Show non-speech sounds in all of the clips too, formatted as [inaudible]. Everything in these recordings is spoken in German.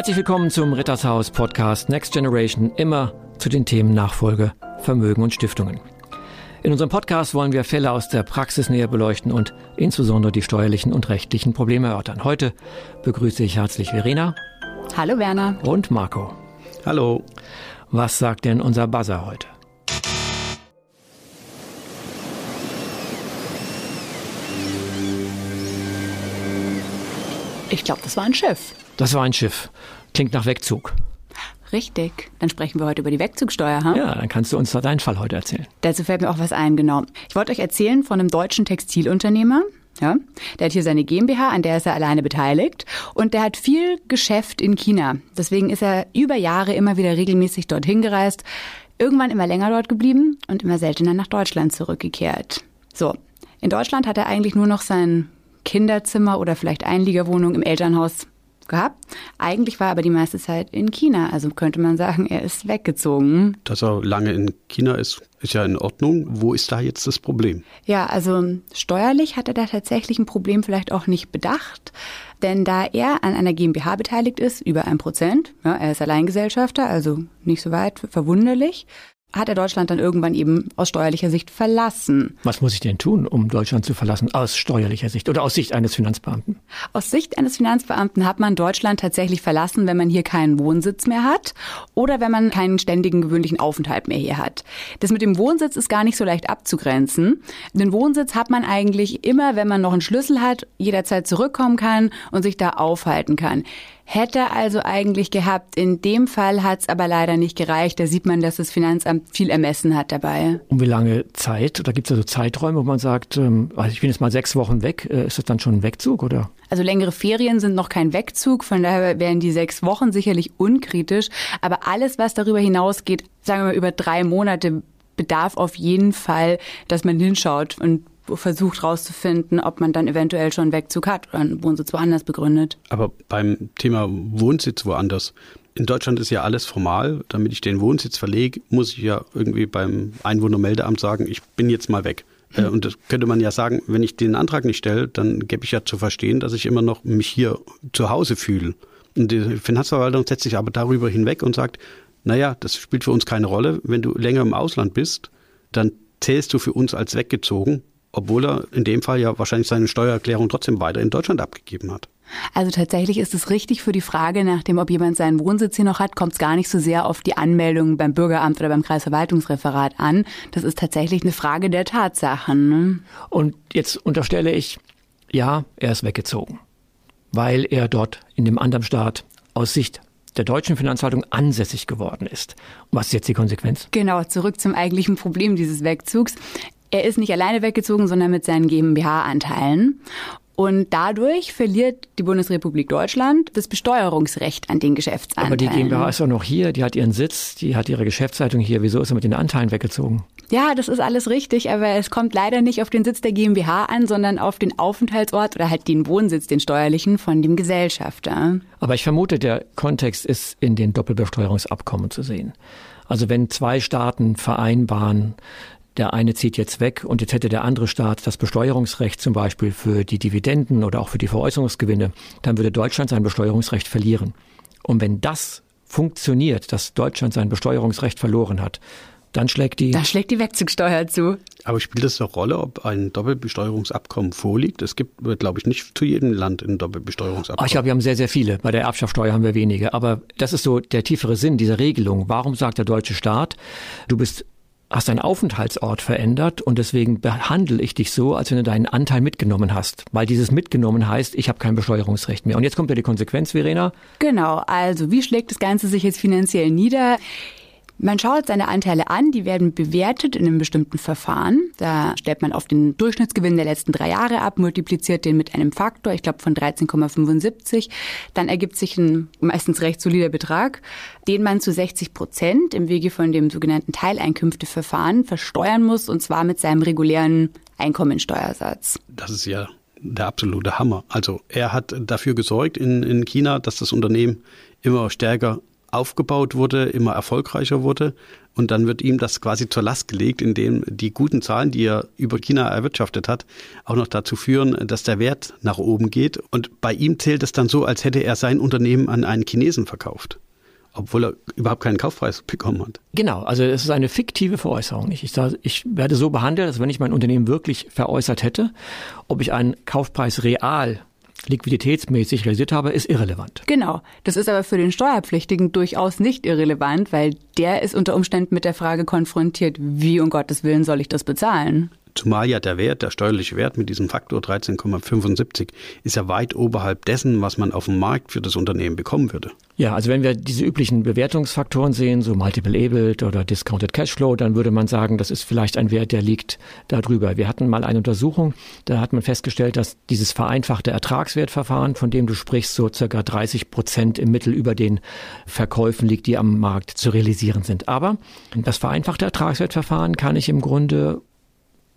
Herzlich willkommen zum Rittershaus Podcast Next Generation, immer zu den Themen Nachfolge, Vermögen und Stiftungen. In unserem Podcast wollen wir Fälle aus der Praxis näher beleuchten und insbesondere die steuerlichen und rechtlichen Probleme erörtern. Heute begrüße ich herzlich Verena. Hallo Werner. Und Marco. Hallo. Was sagt denn unser Buzzer heute? Ich glaube, das war ein Schiff. Das war ein Schiff. Klingt nach Wegzug. Richtig. Dann sprechen wir heute über die Wegzugsteuer. Hm? Ja, dann kannst du uns da deinen Fall heute erzählen. Dazu fällt mir auch was ein, genau. Ich wollte euch erzählen von einem deutschen Textilunternehmer. Ja, der hat hier seine GmbH, an der ist er alleine beteiligt. Und der hat viel Geschäft in China. Deswegen ist er über Jahre immer wieder regelmäßig dorthin gereist. Irgendwann immer länger dort geblieben und immer seltener nach Deutschland zurückgekehrt. So. In Deutschland hat er eigentlich nur noch sein Kinderzimmer oder vielleicht Einliegerwohnung im Elternhaus gehabt. Eigentlich war er aber die meiste Zeit in China. Also könnte man sagen, er ist weggezogen. Dass er lange in China ist, ist ja in Ordnung. Wo ist da jetzt das Problem? Ja, also steuerlich hat er da tatsächlich ein Problem vielleicht auch nicht bedacht. Denn da er an einer GmbH beteiligt ist, über ein Prozent, ja, er ist Alleingesellschafter, also nicht so weit verwunderlich, hat er Deutschland dann irgendwann eben aus steuerlicher Sicht verlassen. Was muss ich denn tun, um Deutschland zu verlassen, aus steuerlicher Sicht oder aus Sicht eines Finanzbeamten? Aus Sicht eines Finanzbeamten hat man Deutschland tatsächlich verlassen, wenn man hier keinen Wohnsitz mehr hat oder wenn man keinen ständigen gewöhnlichen Aufenthalt mehr hier hat. Das mit dem Wohnsitz ist gar nicht so leicht abzugrenzen. Den Wohnsitz hat man eigentlich immer, wenn man noch einen Schlüssel hat, jederzeit zurückkommen kann und sich da aufhalten kann. Hätte also eigentlich gehabt. In dem Fall hat es aber leider nicht gereicht. Da sieht man, dass das Finanzamt viel ermessen hat dabei. Um wie lange Zeit? Oder gibt es also Zeiträume, wo man sagt, ähm, also ich bin jetzt mal sechs Wochen weg. Äh, ist das dann schon ein Wegzug oder? Also längere Ferien sind noch kein Wegzug, von daher wären die sechs Wochen sicherlich unkritisch. Aber alles, was darüber hinausgeht, sagen wir mal über drei Monate, bedarf auf jeden Fall, dass man hinschaut und versucht herauszufinden, ob man dann eventuell schon einen Wegzug hat oder einen Wohnsitz woanders begründet. Aber beim Thema Wohnsitz woanders, in Deutschland ist ja alles formal. Damit ich den Wohnsitz verlege, muss ich ja irgendwie beim Einwohnermeldeamt sagen, ich bin jetzt mal weg. Hm. Und das könnte man ja sagen, wenn ich den Antrag nicht stelle, dann gebe ich ja zu verstehen, dass ich immer noch mich hier zu Hause fühle. Und die Finanzverwaltung setzt sich aber darüber hinweg und sagt, naja, das spielt für uns keine Rolle. Wenn du länger im Ausland bist, dann zählst du für uns als weggezogen obwohl er in dem Fall ja wahrscheinlich seine Steuererklärung trotzdem weiter in Deutschland abgegeben hat. Also tatsächlich ist es richtig für die Frage nach dem, ob jemand seinen Wohnsitz hier noch hat, kommt es gar nicht so sehr auf die Anmeldung beim Bürgeramt oder beim Kreisverwaltungsreferat an. Das ist tatsächlich eine Frage der Tatsachen. Ne? Und jetzt unterstelle ich, ja, er ist weggezogen, weil er dort in dem anderen Staat aus Sicht der deutschen Finanzhaltung ansässig geworden ist. Und was ist jetzt die Konsequenz? Genau, zurück zum eigentlichen Problem dieses Wegzugs. Er ist nicht alleine weggezogen, sondern mit seinen GmbH-Anteilen. Und dadurch verliert die Bundesrepublik Deutschland das Besteuerungsrecht an den Geschäftsanteilen. Aber die GmbH ist doch noch hier, die hat ihren Sitz, die hat ihre Geschäftsleitung hier. Wieso ist er mit den Anteilen weggezogen? Ja, das ist alles richtig, aber es kommt leider nicht auf den Sitz der GmbH an, sondern auf den Aufenthaltsort oder halt den Wohnsitz, den steuerlichen von dem Gesellschafter. Aber ich vermute, der Kontext ist in den Doppelbesteuerungsabkommen zu sehen. Also wenn zwei Staaten vereinbaren, der eine zieht jetzt weg und jetzt hätte der andere Staat das Besteuerungsrecht zum Beispiel für die Dividenden oder auch für die Veräußerungsgewinne, dann würde Deutschland sein Besteuerungsrecht verlieren. Und wenn das funktioniert, dass Deutschland sein Besteuerungsrecht verloren hat, dann schlägt die. Da schlägt die Wegzugsteuer zu. Aber spielt es eine Rolle, ob ein Doppelbesteuerungsabkommen vorliegt? Es gibt, glaube ich, nicht zu jedem Land ein Doppelbesteuerungsabkommen. ich glaube, wir haben sehr, sehr viele. Bei der Erbschaftssteuer haben wir wenige. Aber das ist so der tiefere Sinn dieser Regelung. Warum sagt der deutsche Staat, du bist hast deinen Aufenthaltsort verändert und deswegen behandle ich dich so, als wenn du deinen Anteil mitgenommen hast. Weil dieses mitgenommen heißt, ich habe kein Besteuerungsrecht mehr. Und jetzt kommt ja die Konsequenz, Verena. Genau, also wie schlägt das Ganze sich jetzt finanziell nieder? Man schaut seine Anteile an, die werden bewertet in einem bestimmten Verfahren. Da stellt man auf den Durchschnittsgewinn der letzten drei Jahre ab, multipliziert den mit einem Faktor, ich glaube von 13,75. Dann ergibt sich ein meistens recht solider Betrag, den man zu 60 Prozent im Wege von dem sogenannten Teileinkünfteverfahren versteuern muss, und zwar mit seinem regulären Einkommensteuersatz. Das ist ja der absolute Hammer. Also er hat dafür gesorgt in, in China, dass das Unternehmen immer stärker aufgebaut wurde, immer erfolgreicher wurde. Und dann wird ihm das quasi zur Last gelegt, indem die guten Zahlen, die er über China erwirtschaftet hat, auch noch dazu führen, dass der Wert nach oben geht. Und bei ihm zählt es dann so, als hätte er sein Unternehmen an einen Chinesen verkauft obwohl er überhaupt keinen Kaufpreis [laughs] bekommen hat. Genau, also es ist eine fiktive Veräußerung. Ich, sage, ich werde so behandelt, als wenn ich mein Unternehmen wirklich veräußert hätte. Ob ich einen Kaufpreis real liquiditätsmäßig realisiert habe, ist irrelevant. Genau. Das ist aber für den Steuerpflichtigen durchaus nicht irrelevant, weil der ist unter Umständen mit der Frage konfrontiert, wie um Gottes Willen soll ich das bezahlen? Zumal ja der Wert, der steuerliche Wert mit diesem Faktor 13,75 ist ja weit oberhalb dessen, was man auf dem Markt für das Unternehmen bekommen würde. Ja, also wenn wir diese üblichen Bewertungsfaktoren sehen, so Multiple EBIT oder Discounted Cashflow, dann würde man sagen, das ist vielleicht ein Wert, der liegt darüber. Wir hatten mal eine Untersuchung, da hat man festgestellt, dass dieses vereinfachte Ertragswertverfahren, von dem du sprichst, so circa 30 Prozent im Mittel über den Verkäufen liegt, die am Markt zu realisieren sind. Aber das vereinfachte Ertragswertverfahren kann ich im Grunde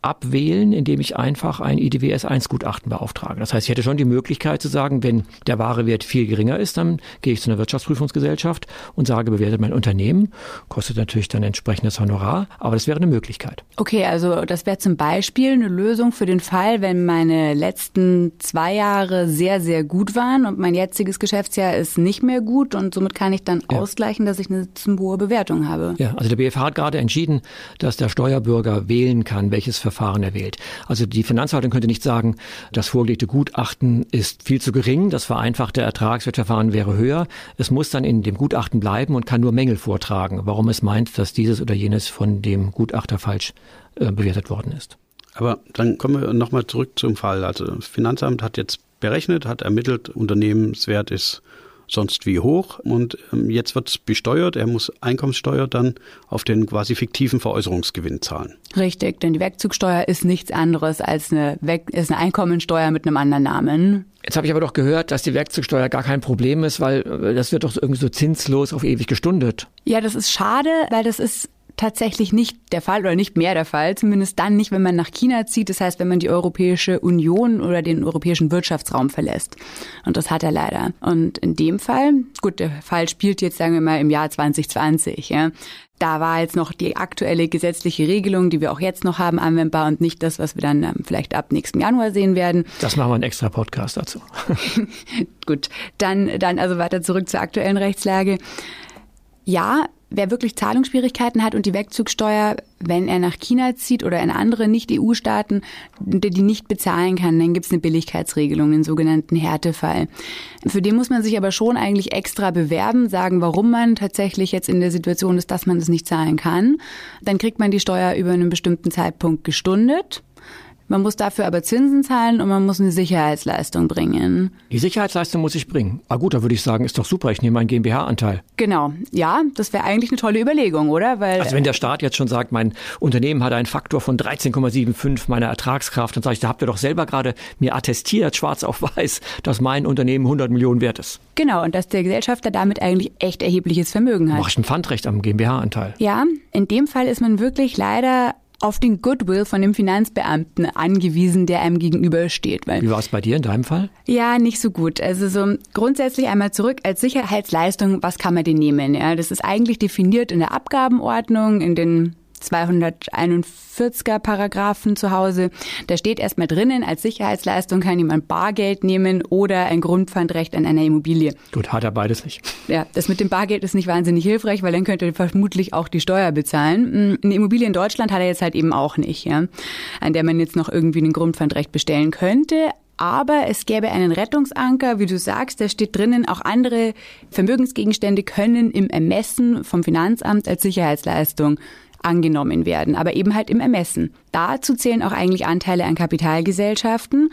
abwählen, indem ich einfach ein IDWS-1-Gutachten beauftrage. Das heißt, ich hätte schon die Möglichkeit zu sagen, wenn der wahre Wert viel geringer ist, dann gehe ich zu einer Wirtschaftsprüfungsgesellschaft und sage, bewertet mein Unternehmen. Kostet natürlich dann entsprechendes Honorar, aber das wäre eine Möglichkeit. Okay, also das wäre zum Beispiel eine Lösung für den Fall, wenn meine letzten zwei Jahre sehr, sehr gut waren und mein jetziges Geschäftsjahr ist nicht mehr gut und somit kann ich dann ja. ausgleichen, dass ich eine zu hohe Bewertung habe. Ja, also der BFH hat gerade entschieden, dass der Steuerbürger wählen kann, welches Verfahren Verfahren er wählt. Also die Finanzverwaltung könnte nicht sagen, das vorgelegte Gutachten ist viel zu gering, das vereinfachte Ertragswertverfahren wäre höher. Es muss dann in dem Gutachten bleiben und kann nur Mängel vortragen, warum es meint, dass dieses oder jenes von dem Gutachter falsch äh, bewertet worden ist. Aber dann kommen wir nochmal zurück zum Fall. Also das Finanzamt hat jetzt berechnet, hat ermittelt, Unternehmenswert ist sonst wie hoch. Und ähm, jetzt wird es besteuert. Er muss Einkommenssteuer dann auf den quasi fiktiven Veräußerungsgewinn zahlen. Richtig, denn die Wegzugsteuer ist nichts anderes als eine, Weg ist eine Einkommensteuer mit einem anderen Namen. Jetzt habe ich aber doch gehört, dass die Werkzeugsteuer gar kein Problem ist, weil äh, das wird doch irgendwie so zinslos auf ewig gestundet. Ja, das ist schade, weil das ist tatsächlich nicht der Fall oder nicht mehr der Fall, zumindest dann nicht, wenn man nach China zieht, das heißt, wenn man die Europäische Union oder den europäischen Wirtschaftsraum verlässt. Und das hat er leider. Und in dem Fall, gut, der Fall spielt jetzt, sagen wir mal, im Jahr 2020, ja. Da war jetzt noch die aktuelle gesetzliche Regelung, die wir auch jetzt noch haben, anwendbar und nicht das, was wir dann ähm, vielleicht ab nächsten Januar sehen werden. Das machen wir einen extra Podcast dazu. [laughs] Gut, dann, dann also weiter zurück zur aktuellen Rechtslage. Ja, Wer wirklich Zahlungsschwierigkeiten hat und die Wegzugsteuer, wenn er nach China zieht oder in andere Nicht-EU-Staaten, die nicht bezahlen kann, dann gibt es eine Billigkeitsregelung, den sogenannten Härtefall. Für den muss man sich aber schon eigentlich extra bewerben, sagen, warum man tatsächlich jetzt in der Situation ist, dass man es nicht zahlen kann. Dann kriegt man die Steuer über einen bestimmten Zeitpunkt gestundet. Man muss dafür aber Zinsen zahlen und man muss eine Sicherheitsleistung bringen. Die Sicherheitsleistung muss ich bringen. Ah gut, da würde ich sagen, ist doch super, ich nehme meinen GmbH-Anteil. Genau, ja, das wäre eigentlich eine tolle Überlegung, oder? Weil, also wenn der Staat jetzt schon sagt, mein Unternehmen hat einen Faktor von 13,75 meiner Ertragskraft, dann sage ich, da habt ihr doch selber gerade mir attestiert, schwarz auf weiß, dass mein Unternehmen 100 Millionen wert ist. Genau, und dass der Gesellschafter damit eigentlich echt erhebliches Vermögen hat. Mach ich ein Pfandrecht am GmbH-Anteil. Ja, in dem Fall ist man wirklich leider auf den Goodwill von dem Finanzbeamten angewiesen, der einem gegenübersteht. Weil, Wie war es bei dir in deinem Fall? Ja, nicht so gut. Also so grundsätzlich einmal zurück als Sicherheitsleistung, was kann man denn nehmen? Ja, das ist eigentlich definiert in der Abgabenordnung, in den 241er Paragraphen zu Hause. Da steht erstmal drinnen, als Sicherheitsleistung kann jemand Bargeld nehmen oder ein Grundpfandrecht an einer Immobilie. Gut, hat er beides nicht. Ja, das mit dem Bargeld ist nicht wahnsinnig hilfreich, weil dann könnte er vermutlich auch die Steuer bezahlen. Mm, eine Immobilie in Deutschland hat er jetzt halt eben auch nicht, ja, an der man jetzt noch irgendwie ein Grundpfandrecht bestellen könnte. Aber es gäbe einen Rettungsanker, wie du sagst, da steht drinnen, auch andere Vermögensgegenstände können im Ermessen vom Finanzamt als Sicherheitsleistung angenommen werden, aber eben halt im Ermessen. Dazu zählen auch eigentlich Anteile an Kapitalgesellschaften.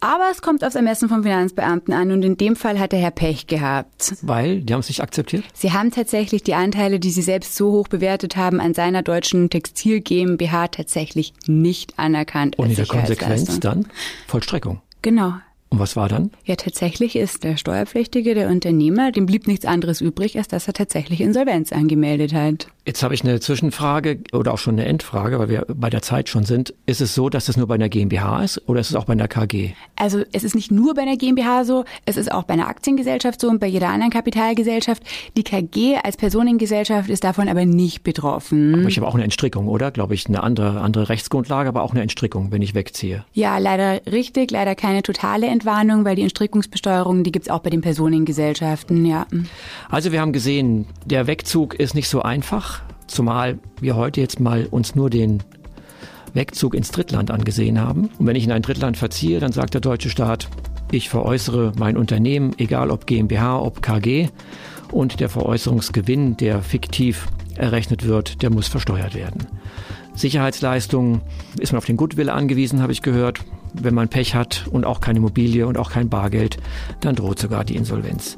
Aber es kommt aufs Ermessen vom Finanzbeamten an und in dem Fall hat der Herr Pech gehabt. Weil? Die haben es nicht akzeptiert? Sie haben tatsächlich die Anteile, die Sie selbst so hoch bewertet haben, an seiner deutschen Textil GmbH tatsächlich nicht anerkannt. Und in der Konsequenz dann Vollstreckung. Genau. Und was war dann? Ja, tatsächlich ist der Steuerpflichtige, der Unternehmer, dem blieb nichts anderes übrig, als dass er tatsächlich Insolvenz angemeldet hat. Jetzt habe ich eine Zwischenfrage oder auch schon eine Endfrage, weil wir bei der Zeit schon sind. Ist es so, dass es nur bei einer GmbH ist oder ist es auch bei einer KG? Also es ist nicht nur bei einer GmbH so, es ist auch bei einer Aktiengesellschaft so und bei jeder anderen Kapitalgesellschaft. Die KG als Personengesellschaft ist davon aber nicht betroffen. Aber ich habe auch eine Entstrickung, oder? Glaube ich, eine andere, andere Rechtsgrundlage, aber auch eine Entstrickung, wenn ich wegziehe. Ja, leider richtig, leider keine totale Entwarnung, weil die Entstrickungsbesteuerung, die gibt's auch bei den Personengesellschaften, ja. Also wir haben gesehen, der Wegzug ist nicht so einfach, zumal wir heute jetzt mal uns nur den Wegzug ins Drittland angesehen haben. Und wenn ich in ein Drittland verziehe, dann sagt der deutsche Staat, ich veräußere mein Unternehmen, egal ob GmbH, ob KG, und der Veräußerungsgewinn, der fiktiv errechnet wird, der muss versteuert werden. Sicherheitsleistungen ist man auf den Goodwill angewiesen, habe ich gehört. Wenn man Pech hat und auch keine Immobilie und auch kein Bargeld, dann droht sogar die Insolvenz.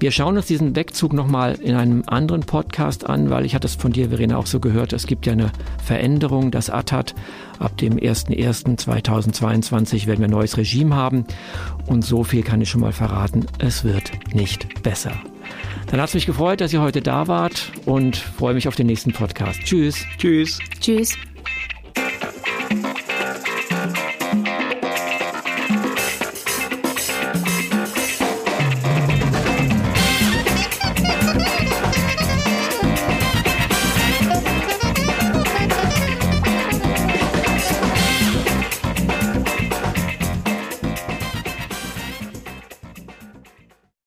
Wir schauen uns diesen Wegzug nochmal in einem anderen Podcast an, weil ich hatte es von dir, Verena, auch so gehört. Es gibt ja eine Veränderung, das ATAT. Ab dem 01.01.2022 werden wir ein neues Regime haben. Und so viel kann ich schon mal verraten. Es wird nicht besser. Dann hat es mich gefreut, dass ihr heute da wart und freue mich auf den nächsten Podcast. Tschüss. Tschüss. Tschüss.